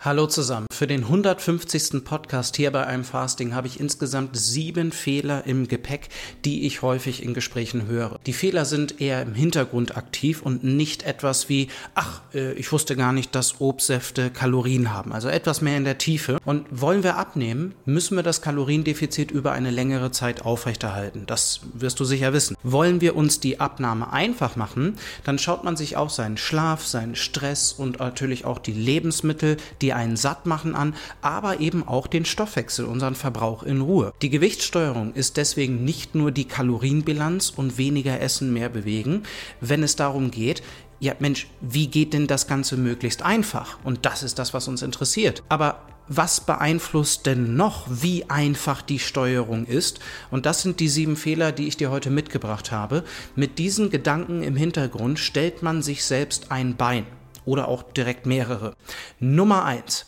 Hallo zusammen. Für den 150. Podcast hier bei einem Fasting habe ich insgesamt sieben Fehler im Gepäck, die ich häufig in Gesprächen höre. Die Fehler sind eher im Hintergrund aktiv und nicht etwas wie, ach, äh, ich wusste gar nicht, dass Obstsäfte Kalorien haben. Also etwas mehr in der Tiefe. Und wollen wir abnehmen, müssen wir das Kaloriendefizit über eine längere Zeit aufrechterhalten. Das wirst du sicher wissen. Wollen wir uns die Abnahme einfach machen, dann schaut man sich auch seinen Schlaf, seinen Stress und natürlich auch die Lebensmittel, die die einen satt machen an, aber eben auch den Stoffwechsel, unseren Verbrauch in Ruhe. Die Gewichtssteuerung ist deswegen nicht nur die Kalorienbilanz und weniger essen, mehr bewegen, wenn es darum geht, ja Mensch, wie geht denn das Ganze möglichst einfach? Und das ist das, was uns interessiert. Aber was beeinflusst denn noch, wie einfach die Steuerung ist? Und das sind die sieben Fehler, die ich dir heute mitgebracht habe. Mit diesen Gedanken im Hintergrund stellt man sich selbst ein Bein oder auch direkt mehrere. Nummer eins: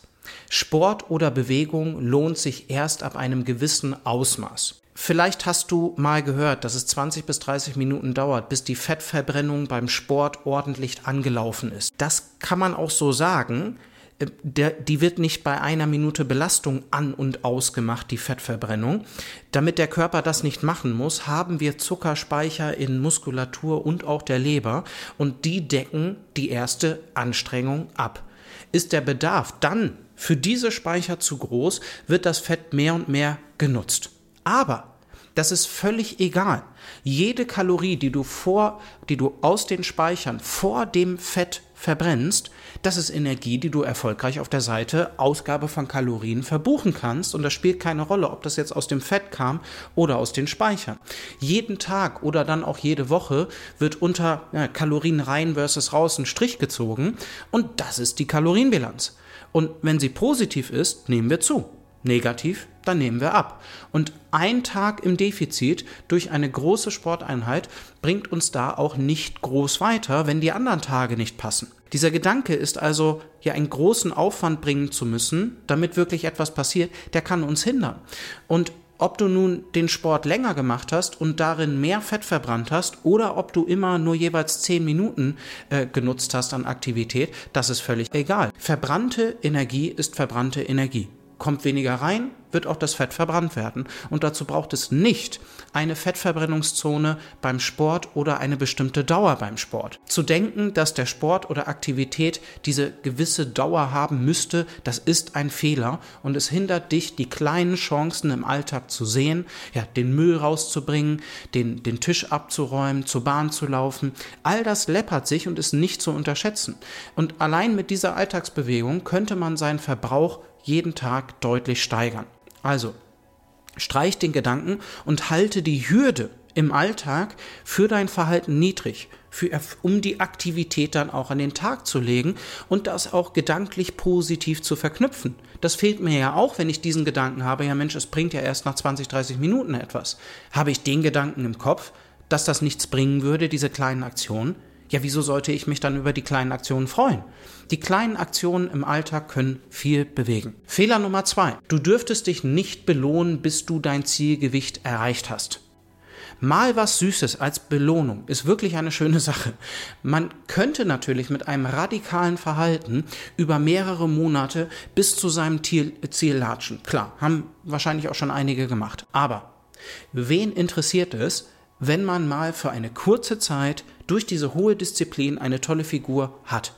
Sport oder Bewegung lohnt sich erst ab einem gewissen Ausmaß. Vielleicht hast du mal gehört, dass es 20 bis 30 Minuten dauert, bis die Fettverbrennung beim Sport ordentlich angelaufen ist. Das kann man auch so sagen, der, die wird nicht bei einer Minute Belastung an und ausgemacht, die Fettverbrennung. Damit der Körper das nicht machen muss, haben wir Zuckerspeicher in Muskulatur und auch der Leber und die decken die erste Anstrengung ab. Ist der Bedarf dann für diese Speicher zu groß, wird das Fett mehr und mehr genutzt. Aber das ist völlig egal. Jede Kalorie, die du vor, die du aus den Speichern vor dem Fett verbrennst, das ist Energie, die du erfolgreich auf der Seite Ausgabe von Kalorien verbuchen kannst. Und das spielt keine Rolle, ob das jetzt aus dem Fett kam oder aus den Speichern. Jeden Tag oder dann auch jede Woche wird unter ja, Kalorien rein versus raus ein Strich gezogen. Und das ist die Kalorienbilanz. Und wenn sie positiv ist, nehmen wir zu negativ, dann nehmen wir ab. Und ein Tag im Defizit durch eine große Sporteinheit bringt uns da auch nicht groß weiter, wenn die anderen Tage nicht passen. Dieser Gedanke ist also, ja, einen großen Aufwand bringen zu müssen, damit wirklich etwas passiert, der kann uns hindern. Und ob du nun den Sport länger gemacht hast und darin mehr Fett verbrannt hast oder ob du immer nur jeweils 10 Minuten äh, genutzt hast an Aktivität, das ist völlig egal. Verbrannte Energie ist verbrannte Energie kommt weniger rein, wird auch das Fett verbrannt werden. Und dazu braucht es nicht eine Fettverbrennungszone beim Sport oder eine bestimmte Dauer beim Sport. Zu denken, dass der Sport oder Aktivität diese gewisse Dauer haben müsste, das ist ein Fehler und es hindert dich, die kleinen Chancen im Alltag zu sehen, ja, den Müll rauszubringen, den, den Tisch abzuräumen, zur Bahn zu laufen. All das läppert sich und ist nicht zu unterschätzen. Und allein mit dieser Alltagsbewegung könnte man seinen Verbrauch jeden Tag deutlich steigern. Also, streich den Gedanken und halte die Hürde im Alltag für dein Verhalten niedrig, für, um die Aktivität dann auch an den Tag zu legen und das auch gedanklich positiv zu verknüpfen. Das fehlt mir ja auch, wenn ich diesen Gedanken habe, ja Mensch, es bringt ja erst nach 20, 30 Minuten etwas. Habe ich den Gedanken im Kopf, dass das nichts bringen würde, diese kleinen Aktionen? Ja, wieso sollte ich mich dann über die kleinen Aktionen freuen? Die kleinen Aktionen im Alltag können viel bewegen. Fehler Nummer zwei. Du dürftest dich nicht belohnen, bis du dein Zielgewicht erreicht hast. Mal was Süßes als Belohnung ist wirklich eine schöne Sache. Man könnte natürlich mit einem radikalen Verhalten über mehrere Monate bis zu seinem Ziel, Ziel latschen. Klar, haben wahrscheinlich auch schon einige gemacht. Aber wen interessiert es, wenn man mal für eine kurze Zeit durch diese hohe Disziplin eine tolle Figur hat.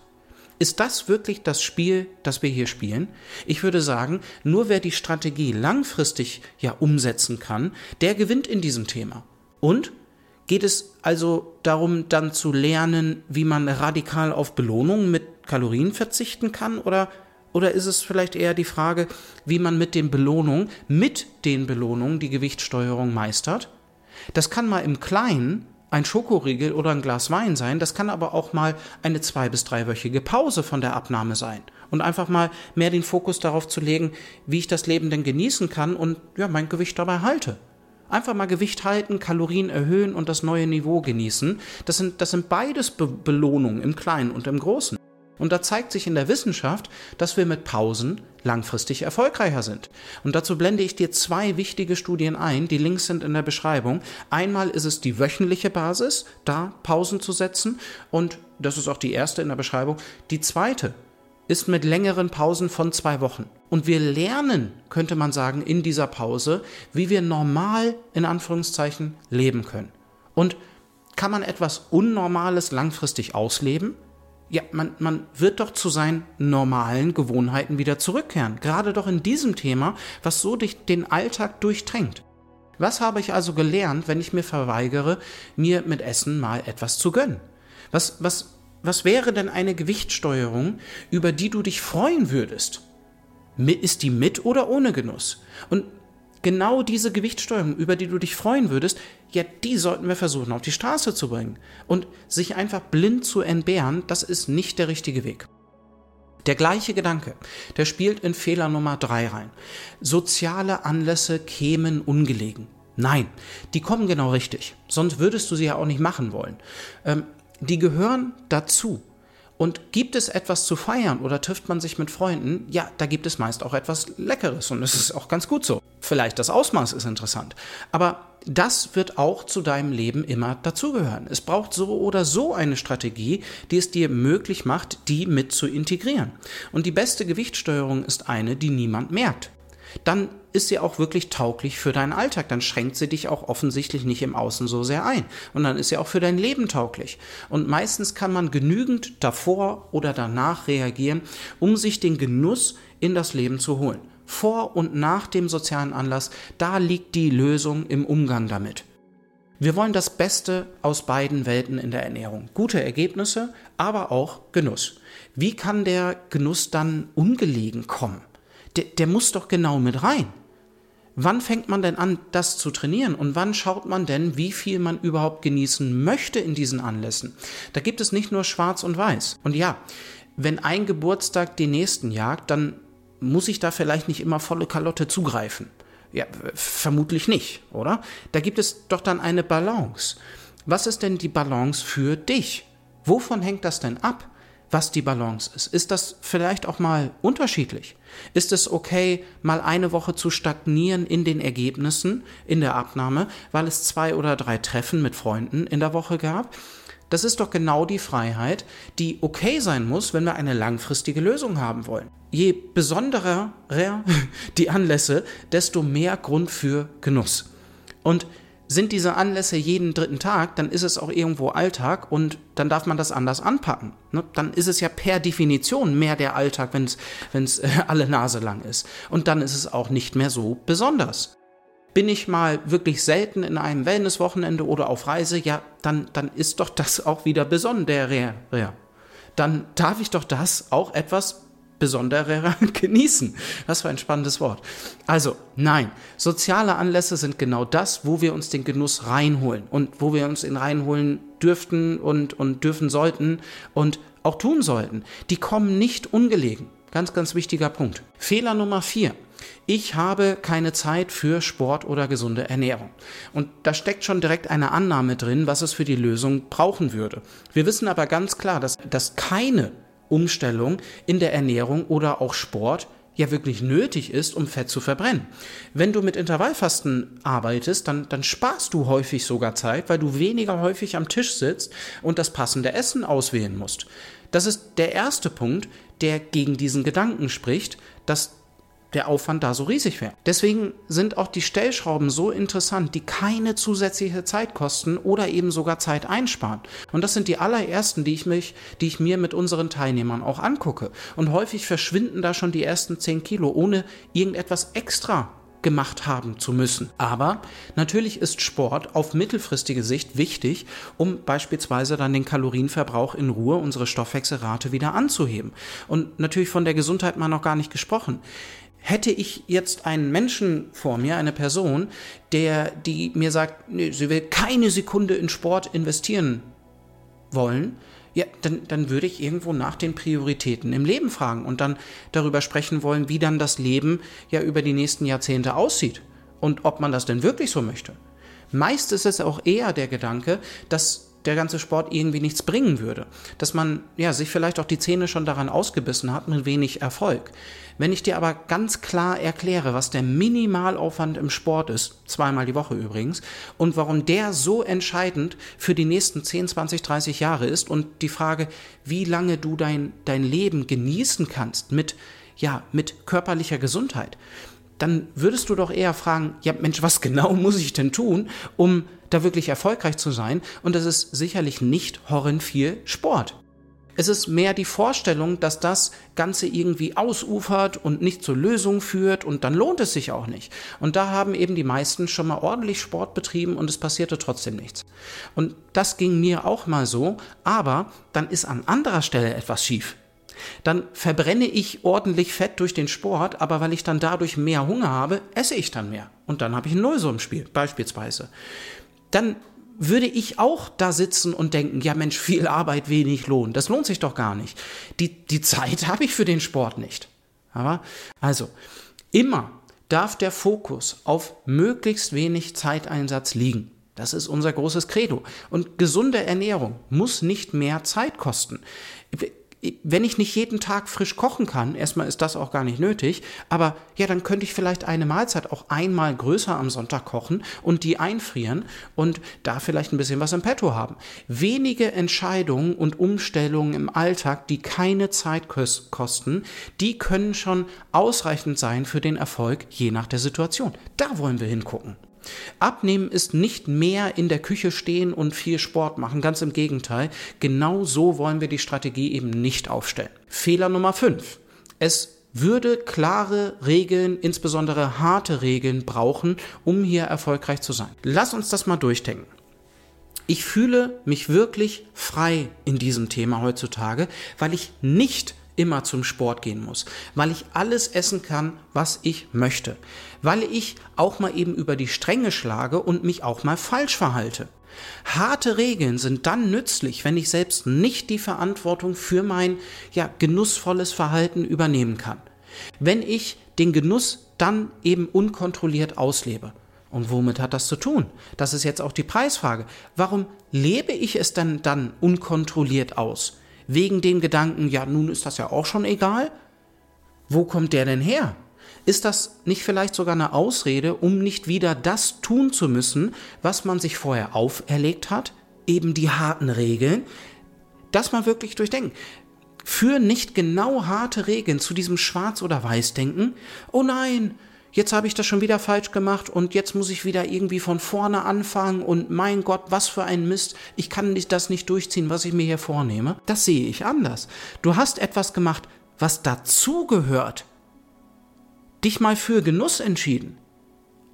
Ist das wirklich das Spiel, das wir hier spielen? Ich würde sagen, nur wer die Strategie langfristig ja umsetzen kann, der gewinnt in diesem Thema. Und geht es also darum, dann zu lernen, wie man radikal auf Belohnungen mit Kalorien verzichten kann oder oder ist es vielleicht eher die Frage, wie man mit den Belohnungen, mit den Belohnungen die Gewichtssteuerung meistert? Das kann mal im Kleinen ein Schokoriegel oder ein Glas Wein sein, das kann aber auch mal eine zwei- bis dreiwöchige Pause von der Abnahme sein. Und einfach mal mehr den Fokus darauf zu legen, wie ich das Leben denn genießen kann und ja, mein Gewicht dabei halte. Einfach mal Gewicht halten, Kalorien erhöhen und das neue Niveau genießen. Das sind, das sind beides Be Belohnungen im Kleinen und im Großen. Und da zeigt sich in der Wissenschaft, dass wir mit Pausen langfristig erfolgreicher sind. Und dazu blende ich dir zwei wichtige Studien ein, die Links sind in der Beschreibung. Einmal ist es die wöchentliche Basis, da Pausen zu setzen. Und das ist auch die erste in der Beschreibung. Die zweite ist mit längeren Pausen von zwei Wochen. Und wir lernen, könnte man sagen, in dieser Pause, wie wir normal in Anführungszeichen leben können. Und kann man etwas Unnormales langfristig ausleben? Ja, man, man wird doch zu seinen normalen Gewohnheiten wieder zurückkehren. Gerade doch in diesem Thema, was so dich den Alltag durchdrängt. Was habe ich also gelernt, wenn ich mir verweigere, mir mit Essen mal etwas zu gönnen? Was, was, was wäre denn eine Gewichtssteuerung, über die du dich freuen würdest? Ist die mit oder ohne Genuss? Und genau diese Gewichtssteuerung, über die du dich freuen würdest, ja, die sollten wir versuchen auf die Straße zu bringen. Und sich einfach blind zu entbehren, das ist nicht der richtige Weg. Der gleiche Gedanke, der spielt in Fehler Nummer drei rein. Soziale Anlässe kämen ungelegen. Nein, die kommen genau richtig. Sonst würdest du sie ja auch nicht machen wollen. Ähm, die gehören dazu. Und gibt es etwas zu feiern oder trifft man sich mit Freunden? Ja, da gibt es meist auch etwas Leckeres und es ist auch ganz gut so. Vielleicht das Ausmaß ist interessant. Aber das wird auch zu deinem Leben immer dazugehören. Es braucht so oder so eine Strategie, die es dir möglich macht, die mit zu integrieren. Und die beste Gewichtssteuerung ist eine, die niemand merkt dann ist sie auch wirklich tauglich für deinen Alltag. Dann schränkt sie dich auch offensichtlich nicht im Außen so sehr ein. Und dann ist sie auch für dein Leben tauglich. Und meistens kann man genügend davor oder danach reagieren, um sich den Genuss in das Leben zu holen. Vor und nach dem sozialen Anlass, da liegt die Lösung im Umgang damit. Wir wollen das Beste aus beiden Welten in der Ernährung. Gute Ergebnisse, aber auch Genuss. Wie kann der Genuss dann ungelegen kommen? Der, der muss doch genau mit rein. Wann fängt man denn an, das zu trainieren? Und wann schaut man denn, wie viel man überhaupt genießen möchte in diesen Anlässen? Da gibt es nicht nur schwarz und weiß. Und ja, wenn ein Geburtstag den nächsten jagt, dann muss ich da vielleicht nicht immer volle Kalotte zugreifen. Ja, vermutlich nicht, oder? Da gibt es doch dann eine Balance. Was ist denn die Balance für dich? Wovon hängt das denn ab? Was die Balance ist. Ist das vielleicht auch mal unterschiedlich? Ist es okay, mal eine Woche zu stagnieren in den Ergebnissen, in der Abnahme, weil es zwei oder drei Treffen mit Freunden in der Woche gab? Das ist doch genau die Freiheit, die okay sein muss, wenn wir eine langfristige Lösung haben wollen. Je besonderer die Anlässe, desto mehr Grund für Genuss. Und sind diese Anlässe jeden dritten Tag, dann ist es auch irgendwo Alltag und dann darf man das anders anpacken. Ne? Dann ist es ja per Definition mehr der Alltag, wenn es äh, alle Nase lang ist. Und dann ist es auch nicht mehr so besonders. Bin ich mal wirklich selten in einem Wellnesswochenende oder auf Reise, ja, dann, dann ist doch das auch wieder besonderer. Dann darf ich doch das auch etwas besonderer genießen. Was für ein spannendes Wort. Also, nein, soziale Anlässe sind genau das, wo wir uns den Genuss reinholen und wo wir uns ihn reinholen dürften und, und dürfen sollten und auch tun sollten. Die kommen nicht ungelegen. Ganz, ganz wichtiger Punkt. Fehler Nummer vier. Ich habe keine Zeit für Sport oder gesunde Ernährung. Und da steckt schon direkt eine Annahme drin, was es für die Lösung brauchen würde. Wir wissen aber ganz klar, dass, dass keine Umstellung in der Ernährung oder auch Sport ja wirklich nötig ist, um Fett zu verbrennen. Wenn du mit Intervallfasten arbeitest, dann, dann sparst du häufig sogar Zeit, weil du weniger häufig am Tisch sitzt und das passende Essen auswählen musst. Das ist der erste Punkt, der gegen diesen Gedanken spricht, dass der Aufwand da so riesig wäre. Deswegen sind auch die Stellschrauben so interessant, die keine zusätzliche Zeit kosten oder eben sogar Zeit einsparen. Und das sind die allerersten, die ich mich, die ich mir mit unseren Teilnehmern auch angucke. Und häufig verschwinden da schon die ersten 10 Kilo, ohne irgendetwas extra gemacht haben zu müssen. Aber natürlich ist Sport auf mittelfristige Sicht wichtig, um beispielsweise dann den Kalorienverbrauch in Ruhe, unsere Stoffwechselrate wieder anzuheben. Und natürlich von der Gesundheit mal noch gar nicht gesprochen. Hätte ich jetzt einen Menschen vor mir, eine Person, der, die mir sagt, nee, sie will keine Sekunde in Sport investieren wollen, ja, dann, dann würde ich irgendwo nach den Prioritäten im Leben fragen und dann darüber sprechen wollen, wie dann das Leben ja über die nächsten Jahrzehnte aussieht und ob man das denn wirklich so möchte. Meist ist es auch eher der Gedanke, dass der ganze Sport irgendwie nichts bringen würde. Dass man ja sich vielleicht auch die Zähne schon daran ausgebissen hat mit wenig Erfolg. Wenn ich dir aber ganz klar erkläre, was der Minimalaufwand im Sport ist, zweimal die Woche übrigens, und warum der so entscheidend für die nächsten 10, 20, 30 Jahre ist und die Frage, wie lange du dein, dein Leben genießen kannst mit, ja, mit körperlicher Gesundheit, dann würdest du doch eher fragen, ja Mensch, was genau muss ich denn tun, um da wirklich erfolgreich zu sein? Und das ist sicherlich nicht horrend viel Sport. Es ist mehr die Vorstellung, dass das Ganze irgendwie ausufert und nicht zur Lösung führt und dann lohnt es sich auch nicht. Und da haben eben die meisten schon mal ordentlich Sport betrieben und es passierte trotzdem nichts. Und das ging mir auch mal so, aber dann ist an anderer Stelle etwas schief. Dann verbrenne ich ordentlich Fett durch den Sport, aber weil ich dann dadurch mehr Hunger habe, esse ich dann mehr. Und dann habe ich ein Null im Spiel, beispielsweise. Dann würde ich auch da sitzen und denken, ja Mensch, viel Arbeit, wenig Lohn. Das lohnt sich doch gar nicht. Die, die Zeit habe ich für den Sport nicht. Aber, also, immer darf der Fokus auf möglichst wenig Zeiteinsatz liegen. Das ist unser großes Credo. Und gesunde Ernährung muss nicht mehr Zeit kosten wenn ich nicht jeden Tag frisch kochen kann, erstmal ist das auch gar nicht nötig, aber ja, dann könnte ich vielleicht eine Mahlzeit auch einmal größer am Sonntag kochen und die einfrieren und da vielleicht ein bisschen was im Petto haben. Wenige Entscheidungen und Umstellungen im Alltag, die keine Zeit kosten, die können schon ausreichend sein für den Erfolg je nach der Situation. Da wollen wir hingucken. Abnehmen ist nicht mehr in der Küche stehen und viel Sport machen, ganz im Gegenteil. Genau so wollen wir die Strategie eben nicht aufstellen. Fehler Nummer 5. Es würde klare Regeln, insbesondere harte Regeln brauchen, um hier erfolgreich zu sein. Lass uns das mal durchdenken. Ich fühle mich wirklich frei in diesem Thema heutzutage, weil ich nicht immer zum Sport gehen muss, weil ich alles essen kann, was ich möchte, weil ich auch mal eben über die Stränge schlage und mich auch mal falsch verhalte. Harte Regeln sind dann nützlich, wenn ich selbst nicht die Verantwortung für mein ja genussvolles Verhalten übernehmen kann. Wenn ich den Genuss dann eben unkontrolliert auslebe. Und womit hat das zu tun? Das ist jetzt auch die Preisfrage. Warum lebe ich es denn dann unkontrolliert aus? Wegen dem Gedanken, ja, nun ist das ja auch schon egal? Wo kommt der denn her? Ist das nicht vielleicht sogar eine Ausrede, um nicht wieder das tun zu müssen, was man sich vorher auferlegt hat? Eben die harten Regeln? Das mal wirklich durchdenken. Für nicht genau harte Regeln zu diesem Schwarz- oder Weiß-Denken. Oh nein, jetzt habe ich das schon wieder falsch gemacht und jetzt muss ich wieder irgendwie von vorne anfangen und mein Gott, was für ein Mist, ich kann das nicht durchziehen, was ich mir hier vornehme. Das sehe ich anders. Du hast etwas gemacht, was dazugehört. Dich mal für Genuss entschieden.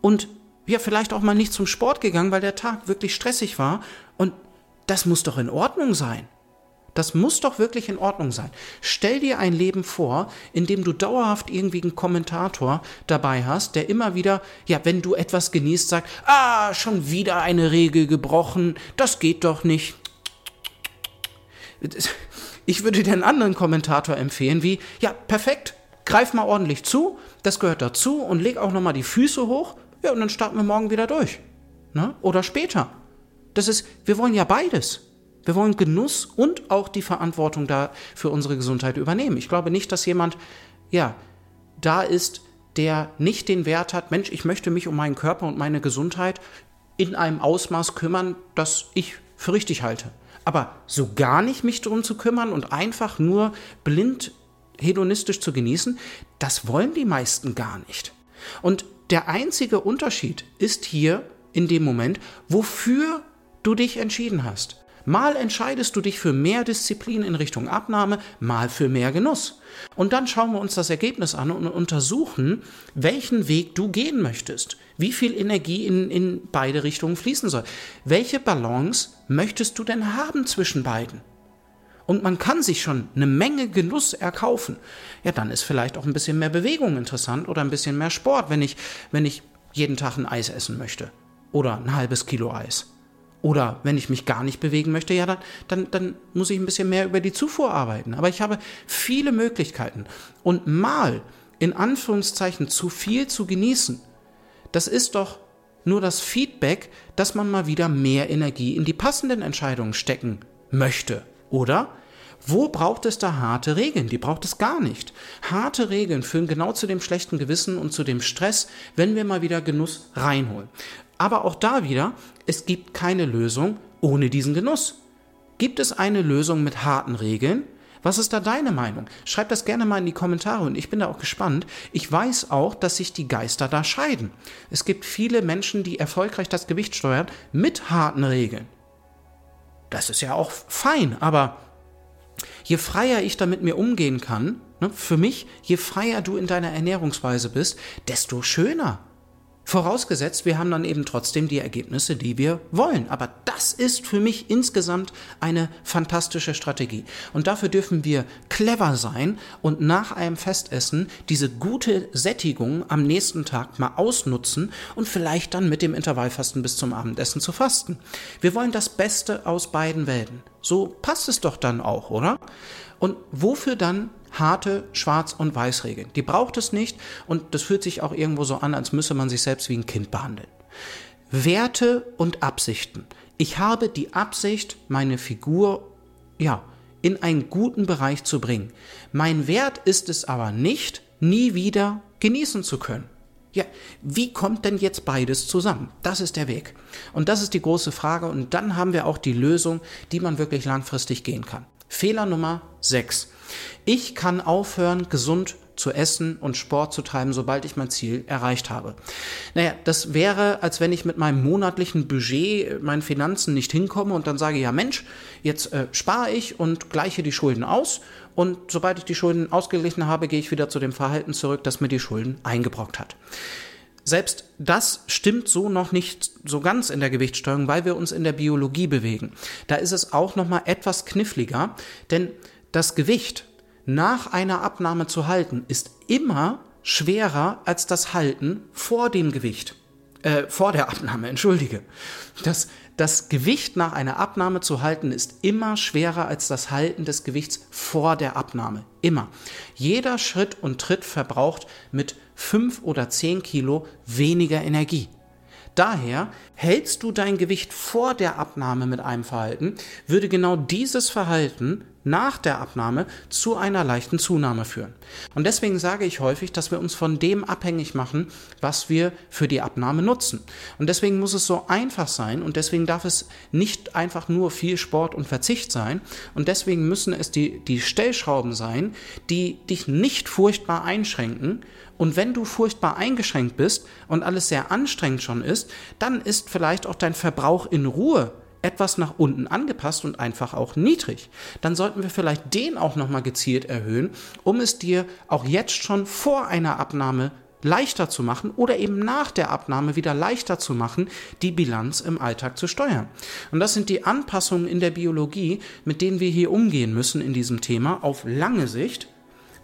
Und ja, vielleicht auch mal nicht zum Sport gegangen, weil der Tag wirklich stressig war. Und das muss doch in Ordnung sein. Das muss doch wirklich in Ordnung sein. Stell dir ein Leben vor, in dem du dauerhaft irgendwie einen Kommentator dabei hast, der immer wieder, ja, wenn du etwas genießt, sagt, ah, schon wieder eine Regel gebrochen, das geht doch nicht. Ich würde dir einen anderen Kommentator empfehlen, wie, ja, perfekt, greif mal ordentlich zu, das gehört dazu und leg auch nochmal die Füße hoch, ja, und dann starten wir morgen wieder durch. Ne? Oder später. Das ist, wir wollen ja beides. Wir wollen Genuss und auch die Verantwortung da für unsere Gesundheit übernehmen. Ich glaube nicht, dass jemand, ja, da ist, der nicht den Wert hat, Mensch, ich möchte mich um meinen Körper und meine Gesundheit in einem Ausmaß kümmern, das ich für richtig halte. Aber so gar nicht mich darum zu kümmern und einfach nur blind hedonistisch zu genießen, das wollen die meisten gar nicht. Und der einzige Unterschied ist hier in dem Moment, wofür du dich entschieden hast. Mal entscheidest du dich für mehr Disziplin in Richtung Abnahme, mal für mehr Genuss. Und dann schauen wir uns das Ergebnis an und untersuchen, welchen Weg du gehen möchtest, wie viel Energie in, in beide Richtungen fließen soll. Welche Balance möchtest du denn haben zwischen beiden? Und man kann sich schon eine Menge Genuss erkaufen. Ja, dann ist vielleicht auch ein bisschen mehr Bewegung interessant oder ein bisschen mehr Sport, wenn ich, wenn ich jeden Tag ein Eis essen möchte. Oder ein halbes Kilo Eis. Oder wenn ich mich gar nicht bewegen möchte, ja, dann, dann, dann muss ich ein bisschen mehr über die Zufuhr arbeiten. Aber ich habe viele Möglichkeiten. Und mal in Anführungszeichen zu viel zu genießen, das ist doch nur das Feedback, dass man mal wieder mehr Energie in die passenden Entscheidungen stecken möchte, oder? Wo braucht es da harte Regeln? Die braucht es gar nicht. Harte Regeln führen genau zu dem schlechten Gewissen und zu dem Stress, wenn wir mal wieder Genuss reinholen. Aber auch da wieder, es gibt keine Lösung ohne diesen Genuss. Gibt es eine Lösung mit harten Regeln? Was ist da deine Meinung? Schreib das gerne mal in die Kommentare und ich bin da auch gespannt. Ich weiß auch, dass sich die Geister da scheiden. Es gibt viele Menschen, die erfolgreich das Gewicht steuern mit harten Regeln. Das ist ja auch fein, aber je freier ich damit mir umgehen kann, ne, für mich, je freier du in deiner Ernährungsweise bist, desto schöner. Vorausgesetzt, wir haben dann eben trotzdem die Ergebnisse, die wir wollen. Aber das ist für mich insgesamt eine fantastische Strategie. Und dafür dürfen wir clever sein und nach einem Festessen diese gute Sättigung am nächsten Tag mal ausnutzen und vielleicht dann mit dem Intervallfasten bis zum Abendessen zu fasten. Wir wollen das Beste aus beiden Welten. So passt es doch dann auch, oder? Und wofür dann harte Schwarz- und Weiß-Regeln. Die braucht es nicht und das fühlt sich auch irgendwo so an, als müsse man sich selbst wie ein Kind behandeln. Werte und Absichten. Ich habe die Absicht, meine Figur, ja, in einen guten Bereich zu bringen. Mein Wert ist es aber nicht, nie wieder genießen zu können. Ja, wie kommt denn jetzt beides zusammen? Das ist der Weg. Und das ist die große Frage. Und dann haben wir auch die Lösung, die man wirklich langfristig gehen kann. Fehler Nummer 6. Ich kann aufhören, gesund zu essen und Sport zu treiben, sobald ich mein Ziel erreicht habe. Naja, das wäre, als wenn ich mit meinem monatlichen Budget, äh, meinen Finanzen nicht hinkomme und dann sage, ja Mensch, jetzt äh, spare ich und gleiche die Schulden aus und sobald ich die Schulden ausgeglichen habe, gehe ich wieder zu dem Verhalten zurück, das mir die Schulden eingebrockt hat. Selbst das stimmt so noch nicht so ganz in der Gewichtssteuerung, weil wir uns in der Biologie bewegen. Da ist es auch noch mal etwas kniffliger, denn das Gewicht nach einer Abnahme zu halten ist immer schwerer als das Halten vor dem Gewicht. Äh, vor der Abnahme, entschuldige. Das, das Gewicht nach einer Abnahme zu halten ist immer schwerer als das Halten des Gewichts vor der Abnahme. Immer. Jeder Schritt und Tritt verbraucht mit fünf oder zehn Kilo weniger Energie. Daher hältst du dein Gewicht vor der Abnahme mit einem Verhalten, würde genau dieses Verhalten nach der Abnahme zu einer leichten Zunahme führen. Und deswegen sage ich häufig, dass wir uns von dem abhängig machen, was wir für die Abnahme nutzen. Und deswegen muss es so einfach sein und deswegen darf es nicht einfach nur viel Sport und Verzicht sein und deswegen müssen es die, die Stellschrauben sein, die dich nicht furchtbar einschränken und wenn du furchtbar eingeschränkt bist und alles sehr anstrengend schon ist, dann ist vielleicht auch dein Verbrauch in Ruhe etwas nach unten angepasst und einfach auch niedrig. Dann sollten wir vielleicht den auch nochmal gezielt erhöhen, um es dir auch jetzt schon vor einer Abnahme leichter zu machen oder eben nach der Abnahme wieder leichter zu machen, die Bilanz im Alltag zu steuern. Und das sind die Anpassungen in der Biologie, mit denen wir hier umgehen müssen in diesem Thema auf lange Sicht.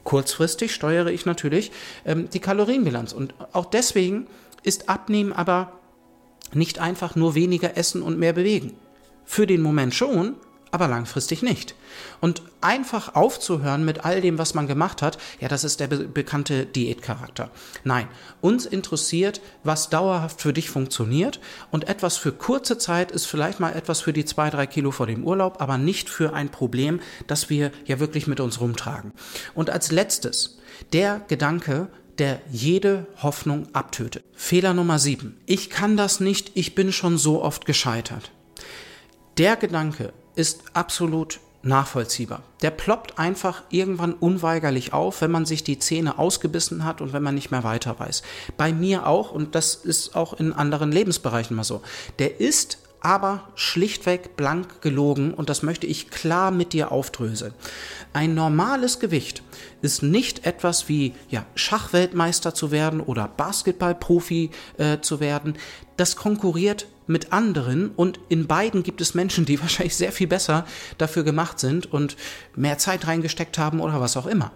Kurzfristig steuere ich natürlich ähm, die Kalorienbilanz. Und auch deswegen ist Abnehmen aber nicht einfach nur weniger essen und mehr bewegen. Für den Moment schon, aber langfristig nicht. Und einfach aufzuhören mit all dem, was man gemacht hat, ja, das ist der be bekannte Diätcharakter. Nein, uns interessiert, was dauerhaft für dich funktioniert und etwas für kurze Zeit ist vielleicht mal etwas für die zwei, drei Kilo vor dem Urlaub, aber nicht für ein Problem, das wir ja wirklich mit uns rumtragen. Und als letztes, der Gedanke, der jede Hoffnung abtötet. Fehler Nummer sieben. Ich kann das nicht, ich bin schon so oft gescheitert. Der Gedanke ist absolut nachvollziehbar. Der ploppt einfach irgendwann unweigerlich auf, wenn man sich die Zähne ausgebissen hat und wenn man nicht mehr weiter weiß. Bei mir auch, und das ist auch in anderen Lebensbereichen mal so. Der ist aber schlichtweg blank gelogen und das möchte ich klar mit dir aufdröseln. Ein normales Gewicht ist nicht etwas wie ja, Schachweltmeister zu werden oder Basketballprofi äh, zu werden. Das konkurriert mit anderen und in beiden gibt es Menschen, die wahrscheinlich sehr viel besser dafür gemacht sind und mehr Zeit reingesteckt haben oder was auch immer.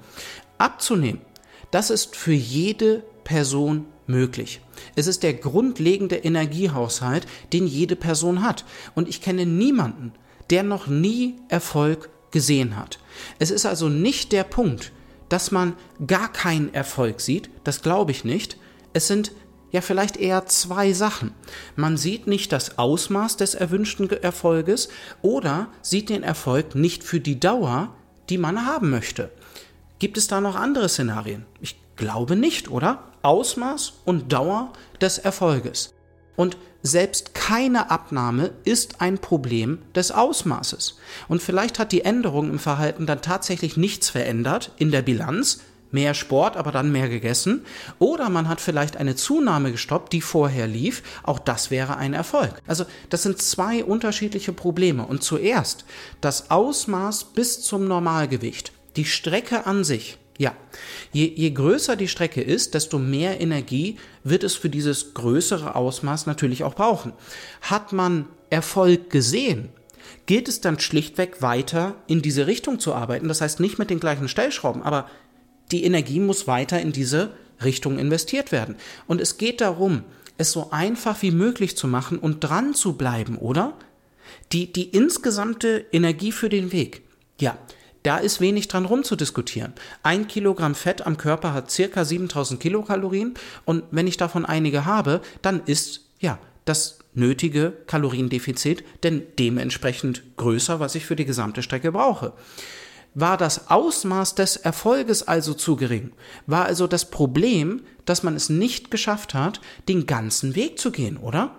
Abzunehmen, das ist für jede Person möglich. Es ist der grundlegende Energiehaushalt, den jede Person hat. Und ich kenne niemanden, der noch nie Erfolg gesehen hat. Es ist also nicht der Punkt, dass man gar keinen Erfolg sieht, das glaube ich nicht. Es sind ja vielleicht eher zwei Sachen. Man sieht nicht das Ausmaß des erwünschten Erfolges oder sieht den Erfolg nicht für die Dauer, die man haben möchte. Gibt es da noch andere Szenarien? Ich glaube nicht, oder? Ausmaß und Dauer des Erfolges. Und selbst keine Abnahme ist ein Problem des Ausmaßes. Und vielleicht hat die Änderung im Verhalten dann tatsächlich nichts verändert in der Bilanz, mehr Sport, aber dann mehr gegessen. Oder man hat vielleicht eine Zunahme gestoppt, die vorher lief. Auch das wäre ein Erfolg. Also das sind zwei unterschiedliche Probleme. Und zuerst das Ausmaß bis zum Normalgewicht. Die Strecke an sich. Ja, je, je größer die Strecke ist, desto mehr Energie wird es für dieses größere Ausmaß natürlich auch brauchen. Hat man Erfolg gesehen, gilt es dann schlichtweg weiter in diese Richtung zu arbeiten. Das heißt nicht mit den gleichen Stellschrauben, aber die Energie muss weiter in diese Richtung investiert werden. Und es geht darum, es so einfach wie möglich zu machen und dran zu bleiben, oder? Die, die insgesamte Energie für den Weg. Ja, da ist wenig dran rumzudiskutieren. Ein Kilogramm Fett am Körper hat circa 7000 Kilokalorien und wenn ich davon einige habe, dann ist, ja, das nötige Kaloriendefizit denn dementsprechend größer, was ich für die gesamte Strecke brauche. War das Ausmaß des Erfolges also zu gering? War also das Problem, dass man es nicht geschafft hat, den ganzen Weg zu gehen, oder?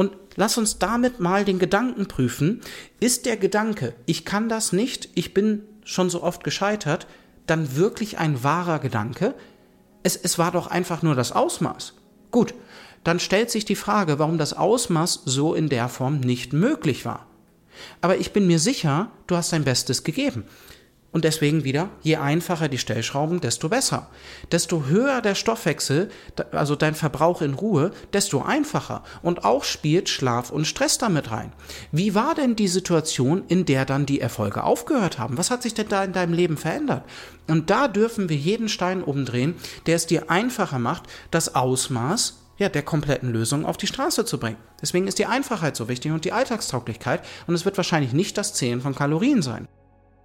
Und lass uns damit mal den Gedanken prüfen. Ist der Gedanke, ich kann das nicht, ich bin schon so oft gescheitert, dann wirklich ein wahrer Gedanke? Es, es war doch einfach nur das Ausmaß. Gut, dann stellt sich die Frage, warum das Ausmaß so in der Form nicht möglich war. Aber ich bin mir sicher, du hast dein Bestes gegeben. Und deswegen wieder, je einfacher die Stellschrauben, desto besser. Desto höher der Stoffwechsel, also dein Verbrauch in Ruhe, desto einfacher. Und auch spielt Schlaf und Stress damit rein. Wie war denn die Situation, in der dann die Erfolge aufgehört haben? Was hat sich denn da in deinem Leben verändert? Und da dürfen wir jeden Stein umdrehen, der es dir einfacher macht, das Ausmaß ja, der kompletten Lösung auf die Straße zu bringen. Deswegen ist die Einfachheit so wichtig und die Alltagstauglichkeit und es wird wahrscheinlich nicht das Zählen von Kalorien sein.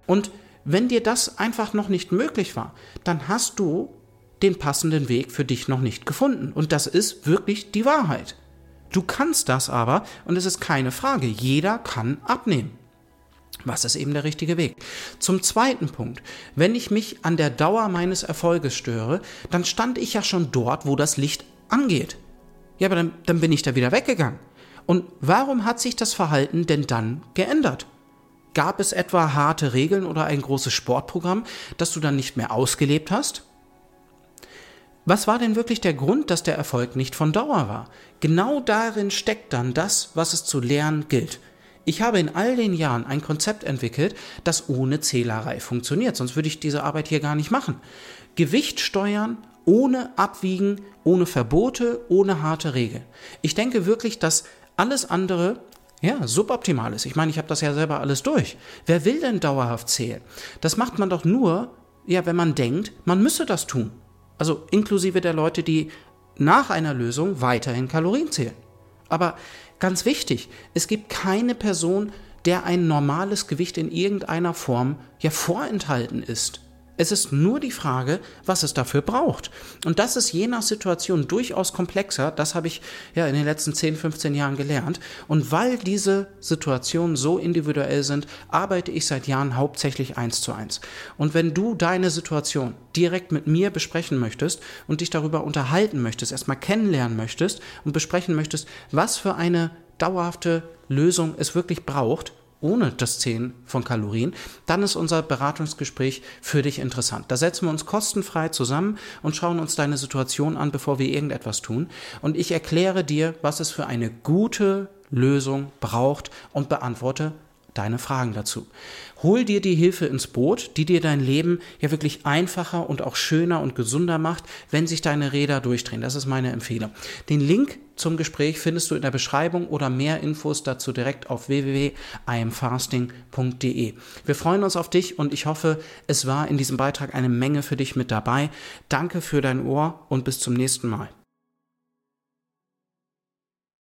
Und wenn dir das einfach noch nicht möglich war, dann hast du den passenden Weg für dich noch nicht gefunden. Und das ist wirklich die Wahrheit. Du kannst das aber, und es ist keine Frage, jeder kann abnehmen. Was ist eben der richtige Weg? Zum zweiten Punkt, wenn ich mich an der Dauer meines Erfolges störe, dann stand ich ja schon dort, wo das Licht angeht. Ja, aber dann, dann bin ich da wieder weggegangen. Und warum hat sich das Verhalten denn dann geändert? Gab es etwa harte Regeln oder ein großes Sportprogramm, das du dann nicht mehr ausgelebt hast? Was war denn wirklich der Grund, dass der Erfolg nicht von Dauer war? Genau darin steckt dann das, was es zu lernen gilt. Ich habe in all den Jahren ein Konzept entwickelt, das ohne Zählerei funktioniert, sonst würde ich diese Arbeit hier gar nicht machen. Gewicht steuern, ohne Abwiegen, ohne Verbote, ohne harte Regeln. Ich denke wirklich, dass alles andere ja, suboptimal ist. Ich meine, ich habe das ja selber alles durch. Wer will denn dauerhaft zählen? Das macht man doch nur, ja, wenn man denkt, man müsse das tun. Also inklusive der Leute, die nach einer Lösung weiterhin Kalorien zählen. Aber ganz wichtig, es gibt keine Person, der ein normales Gewicht in irgendeiner Form ja vorenthalten ist. Es ist nur die Frage, was es dafür braucht. Und das ist je nach Situation durchaus komplexer. Das habe ich ja in den letzten 10, 15 Jahren gelernt. Und weil diese Situationen so individuell sind, arbeite ich seit Jahren hauptsächlich eins zu eins. Und wenn du deine Situation direkt mit mir besprechen möchtest und dich darüber unterhalten möchtest, erstmal kennenlernen möchtest und besprechen möchtest, was für eine dauerhafte Lösung es wirklich braucht, ohne das Zählen von Kalorien, dann ist unser Beratungsgespräch für dich interessant. Da setzen wir uns kostenfrei zusammen und schauen uns deine Situation an, bevor wir irgendetwas tun. Und ich erkläre dir, was es für eine gute Lösung braucht und beantworte deine Fragen dazu. Hol dir die Hilfe ins Boot, die dir dein Leben ja wirklich einfacher und auch schöner und gesunder macht, wenn sich deine Räder durchdrehen. Das ist meine Empfehlung. Den Link zum Gespräch findest du in der Beschreibung oder mehr Infos dazu direkt auf www.imfasting.de. Wir freuen uns auf dich und ich hoffe, es war in diesem Beitrag eine Menge für dich mit dabei. Danke für dein Ohr und bis zum nächsten Mal.